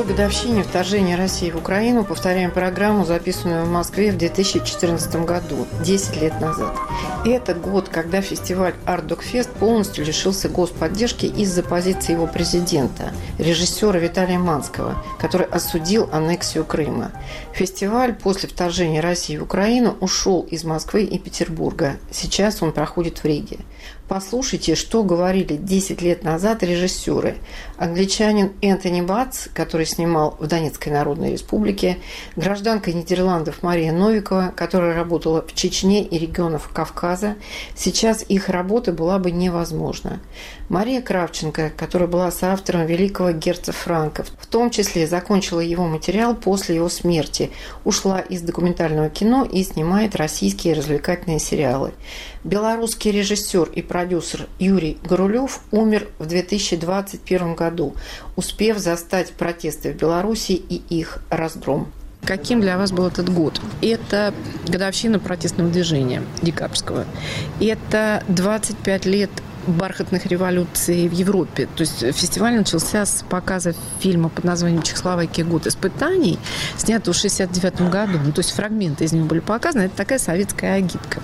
Второй годовщине вторжения России в Украину повторяем программу, записанную в Москве в 2014 году, 10 лет назад. И это год, когда фестиваль Art Dog Fest полностью лишился господдержки из-за позиции его президента, режиссера Виталия Манского, который осудил аннексию Крыма. Фестиваль после вторжения России в Украину ушел из Москвы и Петербурга. Сейчас он проходит в Риге. Послушайте, что говорили 10 лет назад режиссеры. Англичанин Энтони Батс, который снимал в Донецкой Народной Республике, гражданка Нидерландов Мария Новикова, которая работала в Чечне и регионах Кавказа. Сейчас их работа была бы невозможна. Мария Кравченко, которая была соавтором великого герца Франка, в том числе закончила его материал после его смерти, ушла из документального кино и снимает российские развлекательные сериалы. Белорусский режиссер и продюсер Юрий Горулев умер в 2021 году, успев застать протесты в Беларуси и их раздром. Каким для вас был этот год? Это годовщина протестного движения декабрьского. Это 25 лет бархатных революций в Европе. То есть фестиваль начался с показа фильма под названием «Чехословакия. Год испытаний», снятого в 69 году. Ну, то есть фрагменты из него были показаны. Это такая советская агитка.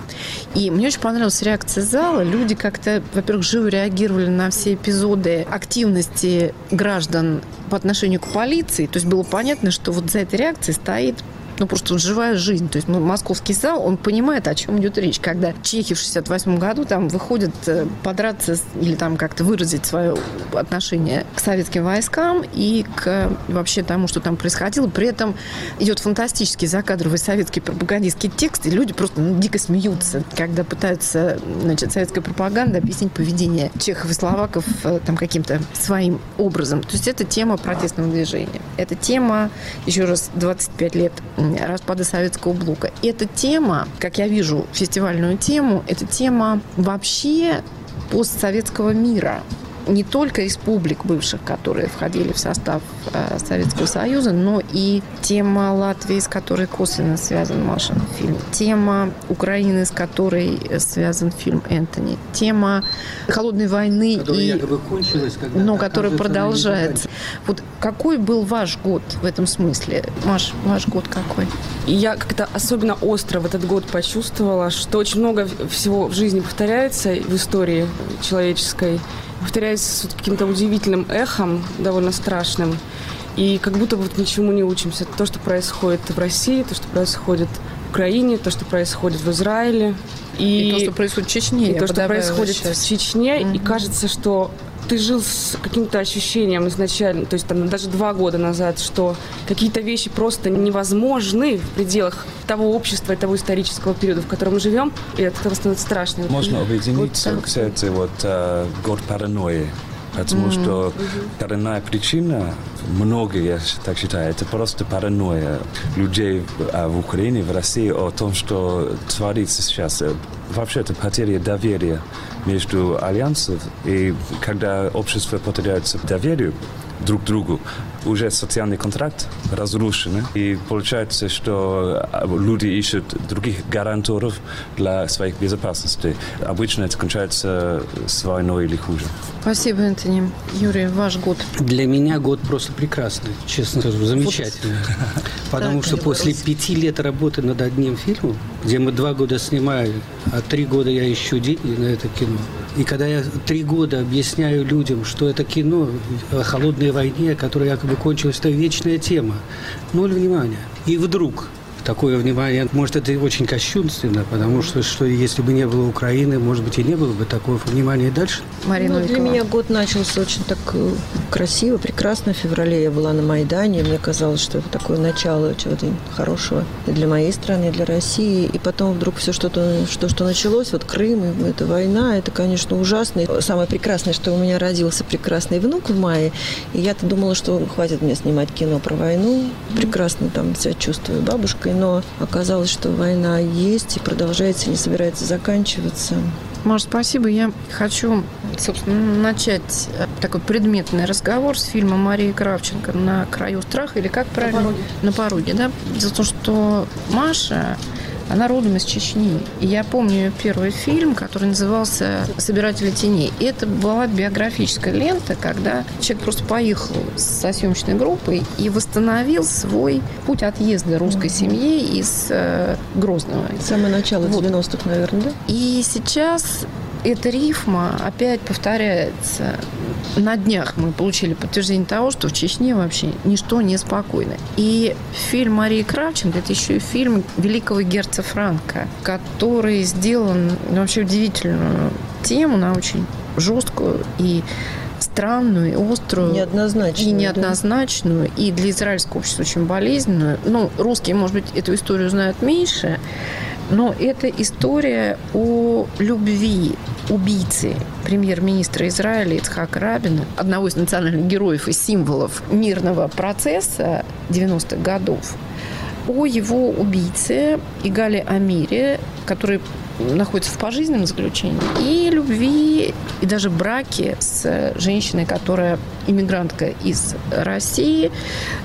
И мне очень понравилась реакция зала. Люди как-то, во-первых, живо реагировали на все эпизоды активности граждан по отношению к полиции. То есть было понятно, что вот за этой реакцией стоит ну, просто живая жизнь. То есть ну, московский зал, он понимает, о чем идет речь. Когда чехи в 68 году там выходят э, подраться или там как-то выразить свое отношение к советским войскам и к вообще тому, что там происходило. При этом идет фантастический закадровый советский пропагандистский текст, и люди просто ну, дико смеются, когда пытаются, значит, советская пропаганда объяснить поведение чехов и словаков э, там каким-то своим образом. То есть это тема протестного движения. Это тема, еще раз, 25 лет распада советского блока. Эта тема, как я вижу фестивальную тему, это тема вообще постсоветского мира не только республик бывших, которые входили в состав э, Советского Союза, но и тема Латвии, с которой косвенно связан Машин фильм, тема Украины, с которой связан фильм Энтони, тема холодной войны, которая и, кончилась, когда но которая продолжается. Вот какой был ваш год в этом смысле? Маш, ваш год какой? Я как-то особенно остро в этот год почувствовала, что очень много всего в жизни повторяется в истории человеческой повторяется с каким-то удивительным эхом, довольно страшным. И как будто вот ничему не учимся. То, что происходит в России, то, что происходит Украине, то, что происходит в Израиле. И, и то, что происходит в Чечне. И то, что происходит сейчас. в Чечне. Mm-hmm. И кажется, что ты жил с каким-то ощущением изначально, то есть там даже два года назад, что какие-то вещи просто невозможны в пределах того общества и того исторического периода, в котором мы живем, и от этого становится страшно. Можно объединиться, вот, кстати, вот э, год паранойи. Потому mm-hmm. что коренная причина, многие, я так считаю, это просто паранойя людей а, в Украине, в России о том, что творится сейчас. Вообще это потеря доверия между альянсом. И когда общество потеряется доверию друг другу, уже социальный контракт разрушен. И получается, что а, люди ищут других гаранторов для своих безопасности. Обычно это кончается с войной или хуже. Спасибо, Антони. Юрий, ваш год? Для меня год просто прекрасный, честно скажу, замечательный. Потому что после пяти лет работы над одним фильмом, где мы два года снимали, а три года я ищу деньги на это кино, и когда я три года объясняю людям, что это кино о холодной войне, которая якобы кончилась, это вечная тема, ноль внимания. И вдруг такое внимание. Может, это очень кощунственно, потому что, что если бы не было Украины, может быть, и не было бы такого внимания дальше. Марина ну, Для меня год начался очень так э, красиво, прекрасно. В феврале я была на Майдане. Мне казалось, что это такое начало чего-то хорошего и для моей страны, и для России. И потом вдруг все что-то, что, что началось, вот Крым, эта война, это, конечно, ужасно. И самое прекрасное, что у меня родился прекрасный внук в мае. И я-то думала, что хватит мне снимать кино про войну. Прекрасно там себя чувствую бабушкой, но оказалось, что война есть и продолжается, не собирается заканчиваться. Маш, спасибо. Я хочу, собственно, начать э, такой предметный разговор с фильма Марии Кравченко «На краю страха» или как правильно? На пороге. На пороге, да? За то, что Маша она родом из Чечни. И я помню ее первый фильм, который назывался «Собиратели теней». И это была биографическая лента, когда человек просто поехал со съемочной группой и восстановил свой путь отъезда русской семьи из э, Грозного. Самое начало вот. 90-х, наверное, да? И сейчас эта рифма опять повторяется. На днях мы получили подтверждение того, что в Чечне вообще ничто не спокойно. И фильм Марии Кравченко – это еще и фильм великого герца Франка, который сделан вообще удивительную тему, на очень жесткую и странную, и острую. Неоднозначную. И неоднозначную. Да? И для израильского общества очень болезненную. Ну, русские, может быть, эту историю знают меньше. Но это история о любви убийцы премьер-министра Израиля Ицхака Рабина, одного из национальных героев и символов мирного процесса 90-х годов, о его убийце Игале Амире, который находится в пожизненном заключении, и любви, и даже браке с женщиной, которая иммигрантка из России,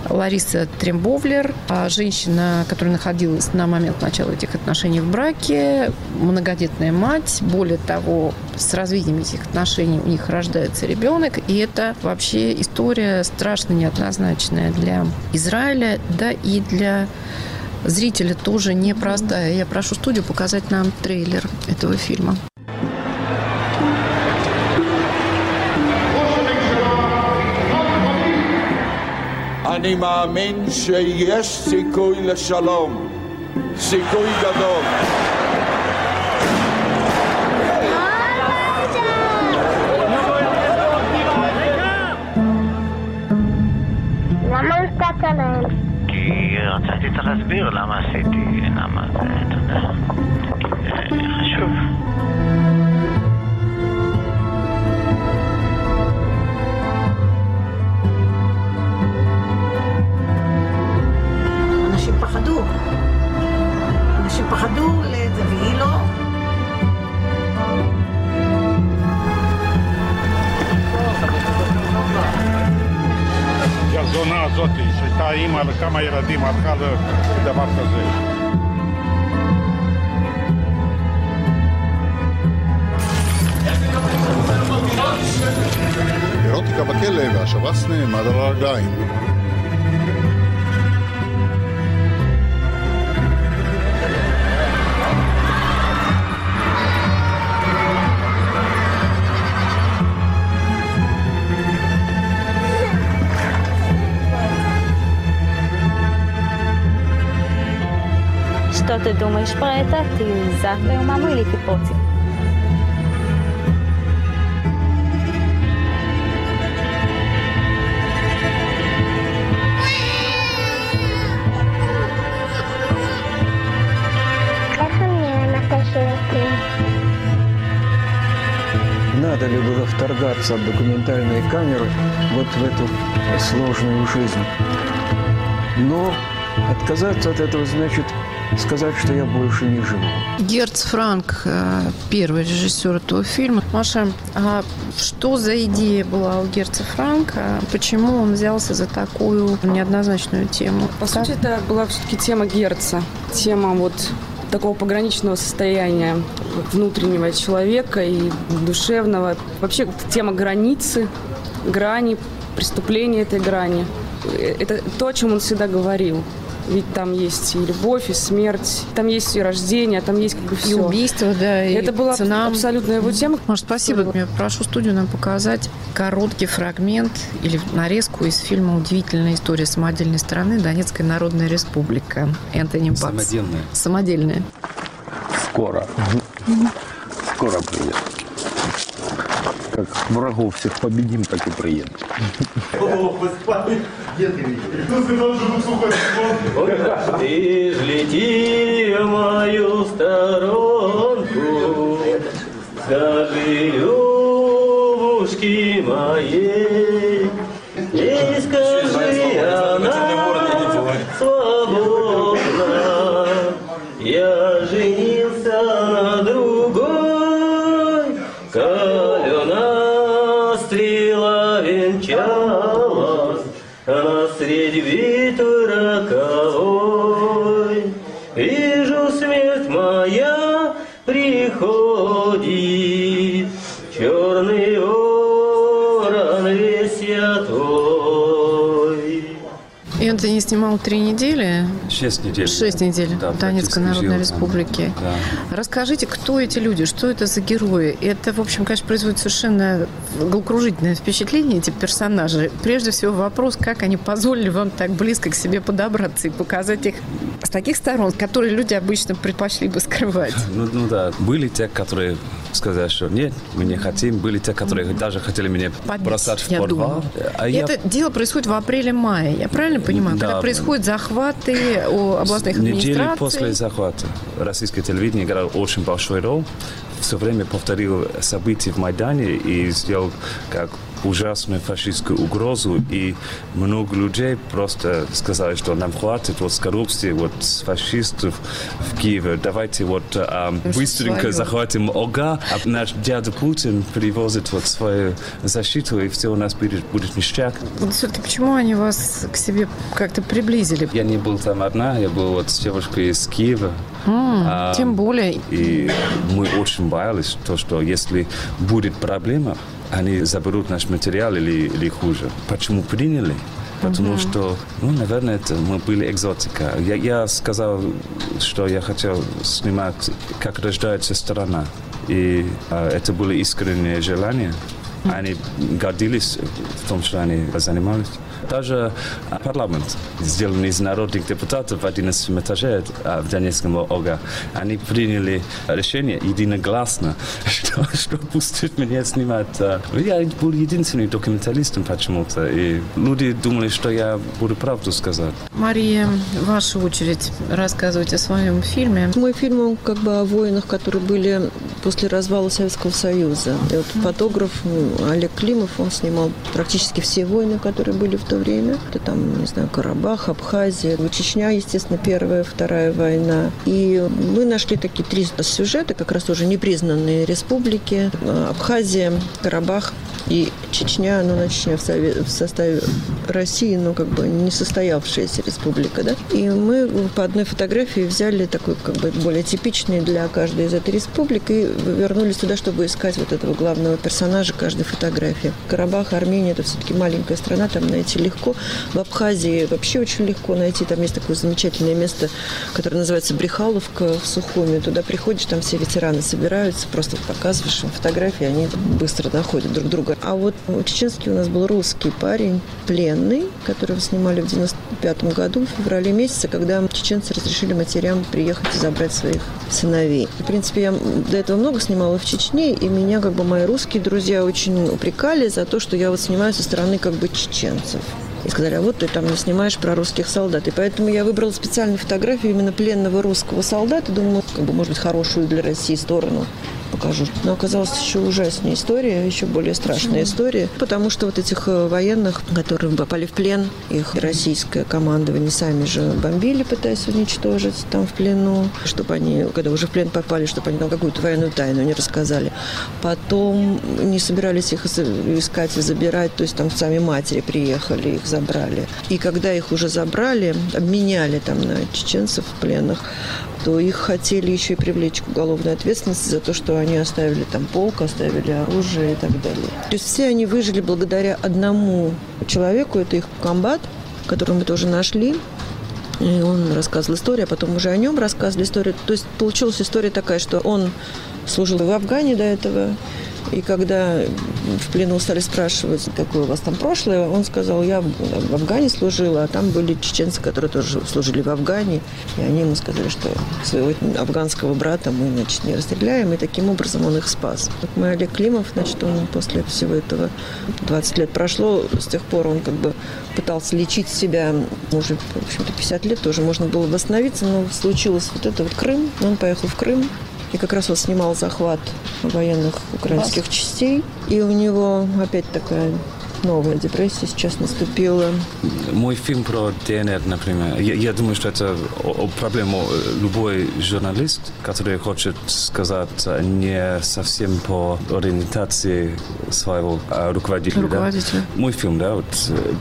Лариса Трембовлер, а женщина, которая находилась на момент начала этих отношений в браке, многодетная мать, более того, с развитием этих отношений у них рождается ребенок, и это вообще история страшно неоднозначная для Израиля, да и для зрителя тоже непростая. Я прошу студию показать нам трейлер этого фильма. אני מאמין שיש סיכוי לשלום, סיכוי גדול. רציתי צריך להסביר למה עשיתי, למה זה, אתה יודע, זה חשוב. אנשים פחדו. אנשים פחדו, והיא לא. הזאת, שהייתה אימא לכמה ילדים, הלכה לדבר כזה. אירוטיקה בכלא והשב"ס נעמד על הרגליים. Что ты думаешь про это? Ты за твою маму или ты против? Надо ли было вторгаться от документальной камеры вот в эту сложную жизнь? Но отказаться от этого значит сказать, что я больше не живу. Герц Франк, э, первый режиссер этого фильма. Маша, а что за идея была у Герца Франка? Почему он взялся за такую неоднозначную тему? По как? сути, это была все-таки тема Герца. Тема вот такого пограничного состояния внутреннего человека и душевного. Вообще тема границы, грани, преступления этой грани. Э, это то, о чем он всегда говорил Ведь там есть и любовь, и смерть, там есть и рождение, там есть как бы все. И убийство, да, и Это была цена. абсолютно его тема. Может, спасибо. Я прошу студию нам показать короткий фрагмент или нарезку из фильма «Удивительная история самодельной страны. Донецкая Народная Республика». Энтони Бакс. Самодельная. Самодельная. Скоро. Скоро приедет. Как врагов всех победим, так и приедем. Ты ж мою сторонку, скажи любушки моей, а средь битвы роковой. Энтони снимал три недели, Шесть недель. шесть недель Да, в Донецкой Народной жил. Республике. Да. Расскажите, кто эти люди, что это за герои? Это, в общем, конечно, производит совершенно головокружительное впечатление, эти персонажи. Прежде всего вопрос, как они позволили вам так близко к себе подобраться и показать их с таких сторон, которые люди обычно предпочли бы скрывать. Ну, ну да, были те, которые сказали, что нет, мы не хотим. Были те, которые даже хотели меня Побить, бросать в я подвал. А я Это дело происходит в апреле-мае. Я правильно понимаю? Да. Когда происходят захваты у областных Недели администраций. после захвата российское телевидение играло очень большой роль. Все время повторил события в Майдане и сделал как ужасную фашистскую угрозу. И много людей просто сказали, что нам хватит вот с коррупции, вот с фашистов в Киеве. Давайте вот а, быстренько свое. захватим ОГА, а наш дядя Путин привозит вот свою защиту, и все у нас будет, будет ништяк. Вот все-таки почему они вас к себе как-то приблизили? Я не был там одна, я был вот с девушкой из Киева. М, А, Тем более. И мы очень боялись, то, что если будет проблема, они заберут наш материал или, или хуже. Почему приняли? Потому что, ну, наверное, это мы были экзотика. Я, я сказал, что я хотел снимать, как рождается страна. И а, это были искренние желания. Они гордились в том, что они занимались. Даже парламент, сделанный из народных депутатов в 11 этаже в Донецком ОГА, они приняли решение единогласно, что, что пустят меня снимать. Я был единственным документалистом почему-то, и люди думали, что я буду правду сказать. Мария, ваша очередь рассказывать о своем фильме. Мой фильм он как бы о воинах, которые были после развала Советского Союза. И вот фотограф Олег Климов, он снимал практически все войны, которые были в то время. Это там, не знаю, Карабах, Абхазия, ну, Чечня, естественно, первая, вторая война. И мы нашли такие три сюжета, как раз уже непризнанные республики. Абхазия, Карабах и Чечня, ну, на Чечня в, сове- в составе России, но как бы не состоявшаяся республика, да. И мы по одной фотографии взяли такой как бы более типичный для каждой из этой республик и вернулись туда, чтобы искать вот этого главного персонажа каждой фотографии. Карабах, Армения, это все-таки маленькая страна, там найти легко. В Абхазии вообще очень легко найти. Там есть такое замечательное место, которое называется Брехаловка в Сухуми. Туда приходишь, там все ветераны собираются, просто показываешь им фотографии, они быстро находят друг друга. А вот чеченский у нас был русский парень, пленный, которого снимали в 95 году, в феврале месяце, когда чеченцы разрешили матерям приехать и забрать своих сыновей. В принципе, я до этого много снимала в Чечне, и меня как бы мои русские друзья очень упрекали за то, что я вот снимаю со стороны как бы чеченцев. И сказали, а вот ты там не снимаешь про русских солдат. И поэтому я выбрала специальную фотографию именно пленного русского солдата. Думаю, как бы, может быть, хорошую для России сторону покажу. Но оказалась еще ужаснее история, еще более страшная история. Потому что вот этих э, военных, которые попали в плен, их российское командование сами же бомбили, пытаясь уничтожить там в плену, чтобы они, когда уже в плен попали, чтобы они там какую-то военную тайну не рассказали. Потом не собирались их искать и забирать, то есть там сами матери приехали, их забрали. И когда их уже забрали, обменяли там на чеченцев в пленных, то их хотели еще и привлечь к уголовной ответственности за то, что они оставили там полк, оставили оружие и так далее. То есть все они выжили благодаря одному человеку, это их комбат, которого мы тоже нашли. И он рассказывал историю, а потом уже о нем рассказывали историю. То есть получилась история такая, что он служил в Афгане до этого, и когда в плену стали спрашивать, какое у вас там прошлое, он сказал, я в Афгане служила, а там были чеченцы, которые тоже служили в Афгане. И они ему сказали, что своего афганского брата мы, значит, не расстреляем. И таким образом он их спас. Вот мой Олег Климов, значит, он после всего этого 20 лет прошло, с тех пор он как бы пытался лечить себя уже, в общем-то, 50 лет тоже можно было восстановиться, но случилось вот это вот Крым, он поехал в Крым, и как раз он снимал захват военных украинских частей. И у него опять такая новая депрессия сейчас наступила. Мой фильм про ДНР, например, я, я думаю, что это проблема любой журналист, который хочет сказать не совсем по ориентации своего руководителя. руководителя. Да? Мой фильм, да, вот,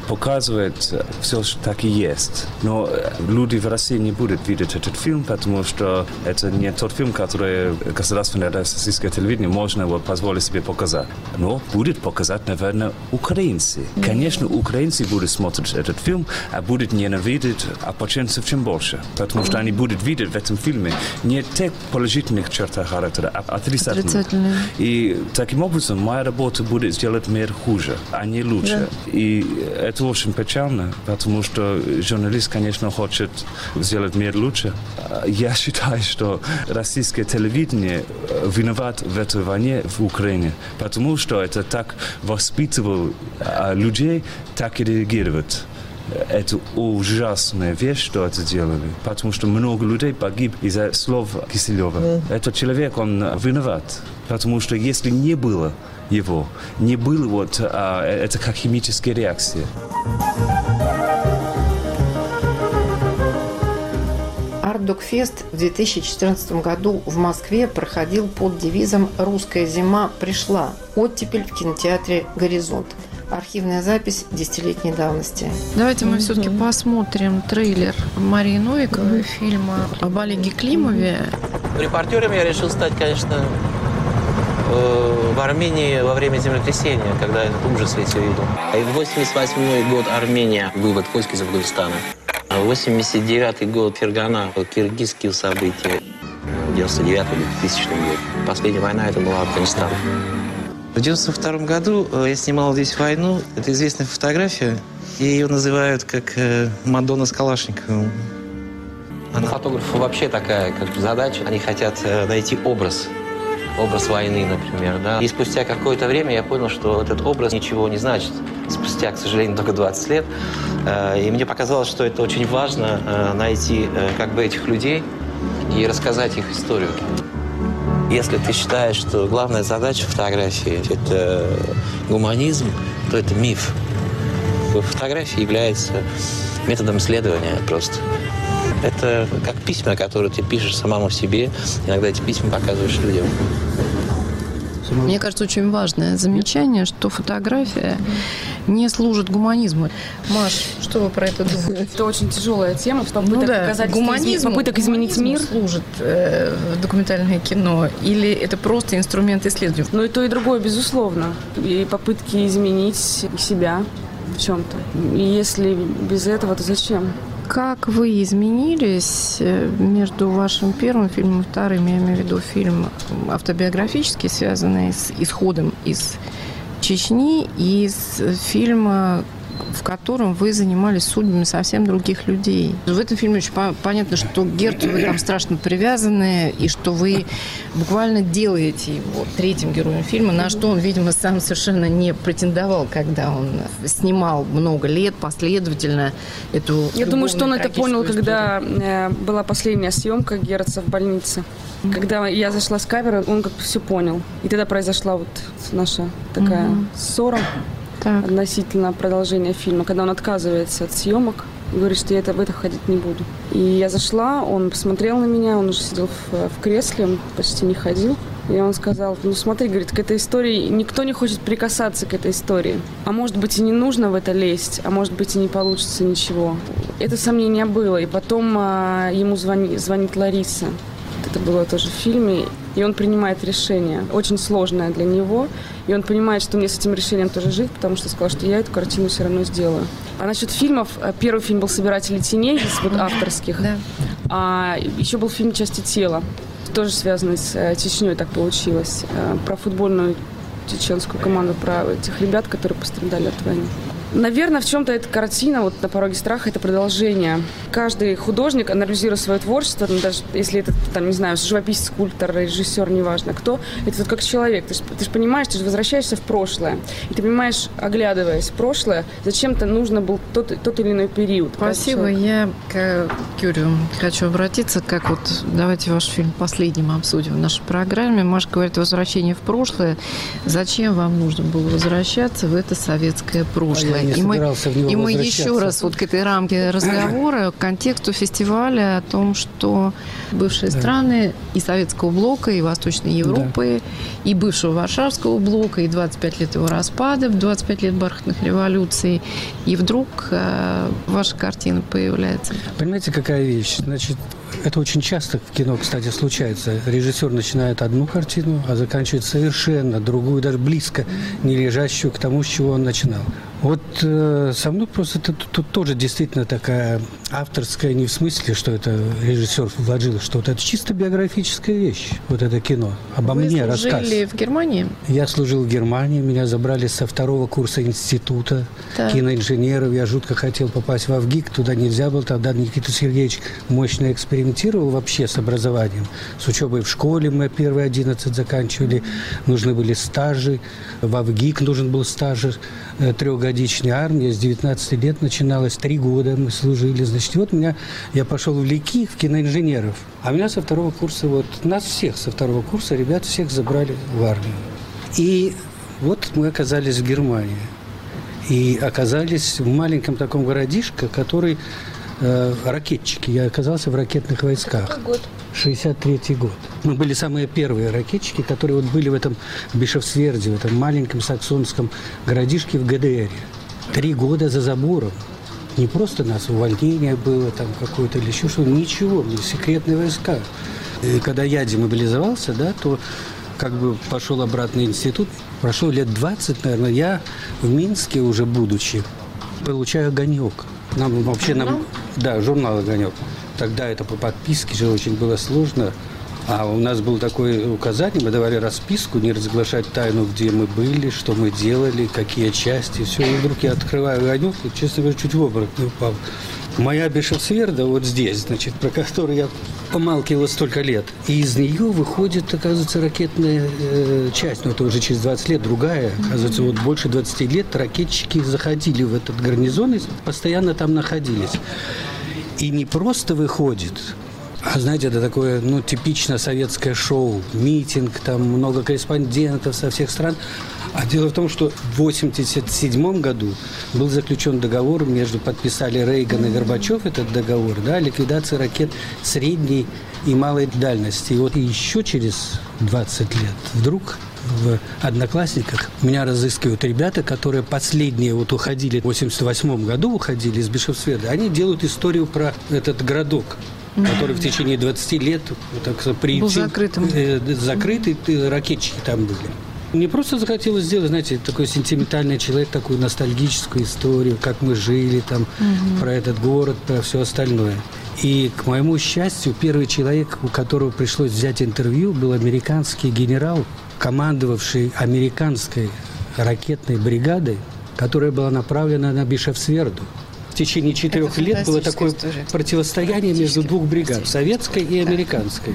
показывает все, что так и есть. Но люди в России не будут видеть этот фильм, потому что это не тот фильм, который государственное российское телевидение можно вот, позволить себе показать. Но будет показать, наверное, Украина украинцы. Конечно, украинцы будут смотреть этот фильм, а будут ненавидеть опоченцев чем больше. Потому что они будут видеть в этом фильме не тех положительных чертах характера, а отрицательных. Отрицательные. И таким образом моя работа будет сделать мир хуже, а не лучше. Да. И это очень печально, потому что журналист, конечно, хочет сделать мир лучше. Я считаю, что российское телевидение виноват в этой войне в Украине, потому что это так воспитывал а людей так и реагировать. Это ужасная вещь, что это делали, потому что много людей погиб из-за слов Киселева. Mm. Этот человек, он виноват, потому что если не было его, не было вот, а, это как химическая реакция. Ардокфест в 2014 году в Москве проходил под девизом «Русская зима пришла. Оттепель в кинотеатре «Горизонт». Архивная запись десятилетней давности. Давайте мы все-таки посмотрим трейлер Марии Новиковой фильма об Олеге Климове. Репортером я решил стать, конечно, э, в Армении во время землетрясения, когда этот ужас весь увидел. И в 88 год Армения, вывод войск из Афганистана. А 89 год Фергана, киргизские события. 99 2000 год. Последняя война это была Афганистан. В 92 году э, я снимал здесь войну. Это известная фотография. И ее называют как э, Мадонна с Калашниковым. Она... У фотографа вообще такая как задача. Они хотят э, найти образ. Образ войны, например. Да? И спустя какое-то время я понял, что этот образ ничего не значит. Спустя, к сожалению, только 20 лет. И мне показалось, что это очень важно найти как бы этих людей и рассказать их историю. Если ты считаешь, что главная задача фотографии – это гуманизм, то это миф. Фотография является методом исследования просто. Это как письма, которые ты пишешь самому себе. Иногда эти письма показываешь людям. Мне кажется, очень важное замечание, что фотография не служит гуманизму. Маш, что вы про это думаете? Это очень тяжелая тема, попыток ну, да. показать гуманизм, попыток изменить мир. служит э, документальное кино или это просто инструмент исследования? Ну и то, и другое, безусловно. И попытки изменить себя в чем-то. И если без этого, то зачем? Как вы изменились э, между вашим первым фильмом и вторым? Я имею в виду фильм автобиографический, связанный с исходом из Чечни, из фильма в котором вы занимались судьбами совсем других людей. В этом фильме очень понятно, что Герту вы там страшно привязаны, и что вы буквально делаете его третьим героем фильма, на что он, видимо, сам совершенно не претендовал, когда он снимал много лет последовательно эту Я думаю, что он это понял, историю. когда э, была последняя съемка Герца в больнице. Когда я зашла с камеры, он как бы все понял. И тогда произошла вот наша такая mm-hmm. ссора так. относительно продолжения фильма, когда он отказывается от съемок говорит, что я это, в это ходить не буду. И я зашла, он посмотрел на меня, он уже сидел в, в кресле, он почти не ходил. И он сказал, ну смотри, говорит, к этой истории, никто не хочет прикасаться к этой истории. А может быть и не нужно в это лезть, а может быть и не получится ничего. Это сомнение было. И потом а, ему звони, звонит Лариса. Это было тоже в фильме. И он принимает решение, очень сложное для него. И он понимает, что мне с этим решением тоже жить, потому что сказал, что я эту картину все равно сделаю. А насчет фильмов, э, первый фильм был «Собиратели теней» из вот авторских. Да. А еще был фильм «Части тела», тоже связанный с э, Чечней, так получилось. Э, про футбольную чеченскую команду, про этих ребят, которые пострадали от войны. Наверное, в чем-то эта картина, вот «На пороге страха» — это продолжение. Каждый художник, анализируя свое творчество, ну, даже если это, там, не знаю, живописец, скульптор, режиссер, неважно кто, это вот как человек. Ты же, ты же понимаешь, ты же возвращаешься в прошлое. И ты понимаешь, оглядываясь в прошлое, зачем-то нужно был тот, тот или иной период. Спасибо. Я к Юрию хочу обратиться. Как вот, давайте ваш фильм последним обсудим в нашей программе. Маша говорит, возвращение в прошлое. Зачем вам нужно было возвращаться в это советское прошлое? Я не и мы, и мы еще раз вот к этой рамке разговора, к контексту фестиваля о том, что бывшие Да. страны и Советского блока, и Восточной Европы, и бывшего Варшавского блока, и 25 лет его распада, 25 лет бархатных революций, и вдруг э, ваша картина появляется. Понимаете, какая вещь? Значит, это очень часто в кино, кстати, случается. Режиссер начинает одну картину, а заканчивает совершенно другую, даже близко не лежащую к тому, с чего он начинал. Вот э, со мной просто тут тоже действительно такая авторская, не в смысле, что это режиссер вложил, что вот это чисто биографическая вещь, вот это кино. Обо Вы мне рассказ. служили в Германии? Я служил в Германии, меня забрали со второго курса института Так. киноинженеров. Я жутко хотел попасть в ВГИК, туда нельзя было. Тогда Никита Сергеевич мощно экспериментировал вообще с образованием. С учебой в школе мы первые 11 заканчивали. Нужны были стажи. В ВГИК нужен был стаж э, трехгодичной армии. С 19 лет начиналось. Три года мы служили. Значит, вот меня, я пошел в ЛИКИ, в киноинженеров. А меня со второго курса, вот нас всех со второго курса, ребят всех забрали в армию. И вот мы оказались в Германии. И оказались в маленьком таком городишке, который э, ракетчики. Я оказался в ракетных войсках. год? 63 год. Мы были самые первые ракетчики, которые вот были в этом Бишевсверде, в этом маленьком саксонском городишке в ГДР. Три года за забором. Не просто нас увольнение было там какое-то или еще что-то, ничего, секретные войска. И когда я демобилизовался, да, то как бы пошел обратно в институт, прошло лет 20, наверное, я в Минске уже будучи, получаю огонек. Нам вообще нам, да, журнал огонек. Тогда это по подписке же очень было сложно. А у нас было такое указание, мы давали расписку, не разглашать тайну, где мы были, что мы делали, какие части, все. И вдруг я открываю огонек, и, честно говоря, чуть в обморок не упал. Моя Бешевсверда вот здесь, значит, про которую я помалкивал столько лет. И из нее выходит, оказывается, ракетная э, часть. Но это уже через 20 лет другая. Оказывается, вот больше 20 лет ракетчики заходили в этот гарнизон и постоянно там находились. И не просто выходит, а знаете, это такое, ну, типично советское шоу, митинг, там много корреспондентов со всех стран. А дело в том, что в 1987 году был заключен договор между, подписали Рейган и Горбачев этот договор, да, о ликвидации ракет средней и малой дальности. И вот еще через 20 лет вдруг в «Одноклассниках» меня разыскивают ребята, которые последние вот уходили, в 88 году уходили из Бишевсведа. Они делают историю про этот городок, который в течение 20 лет так сказать, приютил. закрытым. э, закрытый, ракетчики там были. Мне просто захотелось сделать, знаете, такой сентиментальный человек, такую ностальгическую историю, как мы жили там, про этот город, про все остальное. И, к моему счастью, первый человек, у которого пришлось взять интервью, был американский генерал, командовавший американской ракетной бригадой, которая была направлена на Бишевсверду. В течение четырех лет было такое история. противостояние между двух бригад, советской и американской.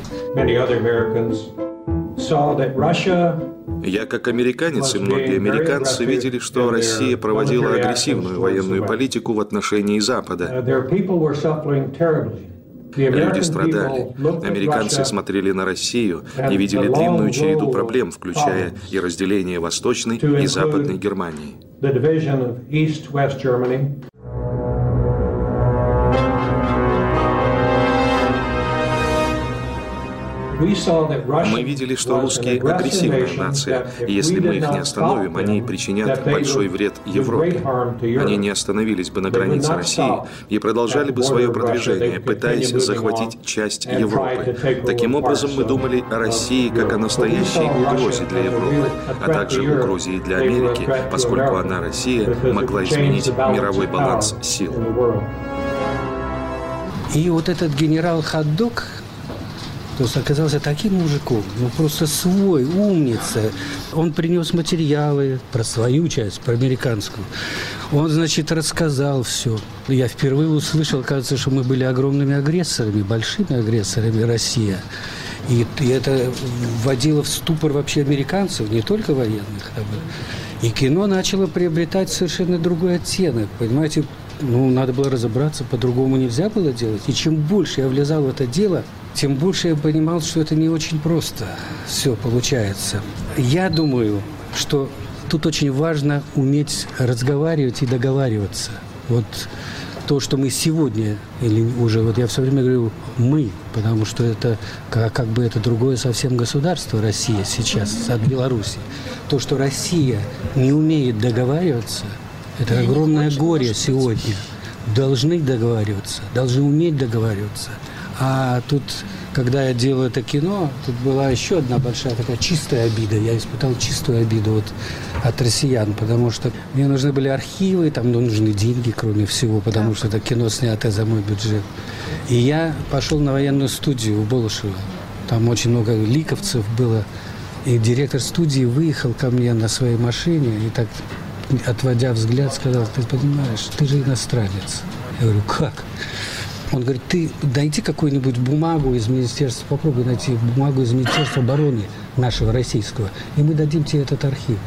Я, как американец и многие американцы, видели, что Россия проводила агрессивную военную политику в отношении Запада. Люди страдали. Американцы смотрели на Россию и видели длинную череду проблем, включая и разделение Восточной и Западной Германии. Мы видели, что русские агрессивная нация, и если мы их не остановим, они причинят большой вред Европе. Они не остановились бы на границе России и продолжали бы свое продвижение, пытаясь захватить часть Европы. Таким образом, мы думали о России как о настоящей угрозе для Европы, а также угрозе и для Америки, поскольку она, Россия, могла изменить мировой баланс сил. И вот этот генерал Хаддок, то есть оказался таким мужиком, ну просто свой, умница. Он принес материалы про свою часть, про американскую. Он, значит, рассказал все. Я впервые услышал, кажется, что мы были огромными агрессорами, большими агрессорами Россия. И, и это вводило в ступор вообще американцев, не только военных. И кино начало приобретать совершенно другой оттенок. Понимаете, ну, надо было разобраться, по-другому нельзя было делать. И чем больше я влезал в это дело, тем больше я понимал, что это не очень просто все получается. Я думаю, что тут очень важно уметь разговаривать и договариваться. Вот то, что мы сегодня, или уже, вот я все время говорю «мы», потому что это как, как бы это другое совсем государство, Россия сейчас, от Беларуси. То, что Россия не умеет договариваться – это огромное горе сегодня. Должны договариваться, должны уметь договариваться. А тут, когда я делал это кино, тут была еще одна большая такая чистая обида. Я испытал чистую обиду вот от россиян, потому что мне нужны были архивы, там нужны деньги, кроме всего, потому что это кино снято за мой бюджет. И я пошел на военную студию в Болошево. Там очень много ликовцев было. И директор студии выехал ко мне на своей машине и так отводя взгляд, сказал, ты понимаешь, ты же иностранец. Я говорю, как? Он говорит, ты найди какую-нибудь бумагу из Министерства, попробуй найти бумагу из Министерства обороны нашего российского, и мы дадим тебе этот архив.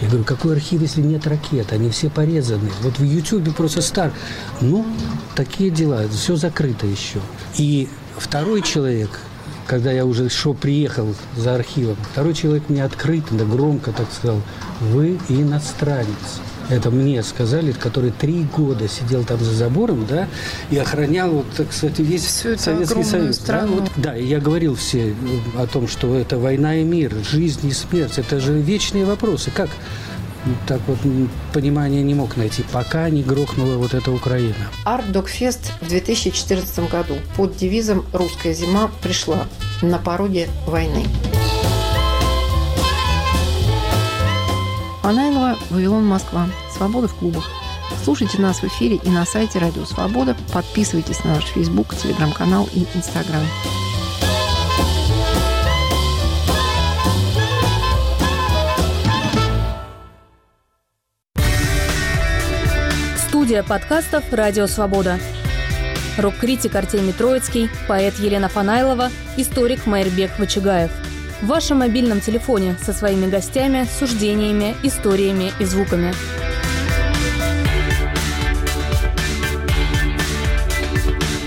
Я говорю, какой архив, если нет ракет? Они все порезаны. Вот в Ютьюбе просто стар. Ну, такие дела, все закрыто еще. И второй человек, когда я уже шо приехал за архивом, второй человек мне открыто, да громко так сказал, вы иностранец. Это мне сказали, который три года сидел там за забором, да, и охранял, вот, так сказать, весь Всю Советский Союз. Страну. Да, вот, да, и я говорил все о том, что это война и мир, жизнь и смерть. Это же вечные вопросы. Как так вот понимания не мог найти, пока не грохнула вот эта Украина. Арт Докфест в 2014 году под девизом «Русская зима пришла» на пороге войны. Панайлова, Вавилон, Москва. Свобода в клубах. Слушайте нас в эфире и на сайте Радио Свобода. Подписывайтесь на наш Фейсбук, Телеграм-канал и Инстаграм. Студия подкастов «Радио Свобода». Рок-критик Артемий Троицкий, поэт Елена Фанайлова, историк Майрбек Вачигаев. В вашем мобильном телефоне со своими гостями, суждениями, историями и звуками.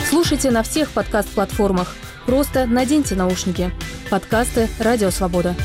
Слушайте на всех подкаст-платформах. Просто наденьте наушники. Подкасты «Радио Свобода».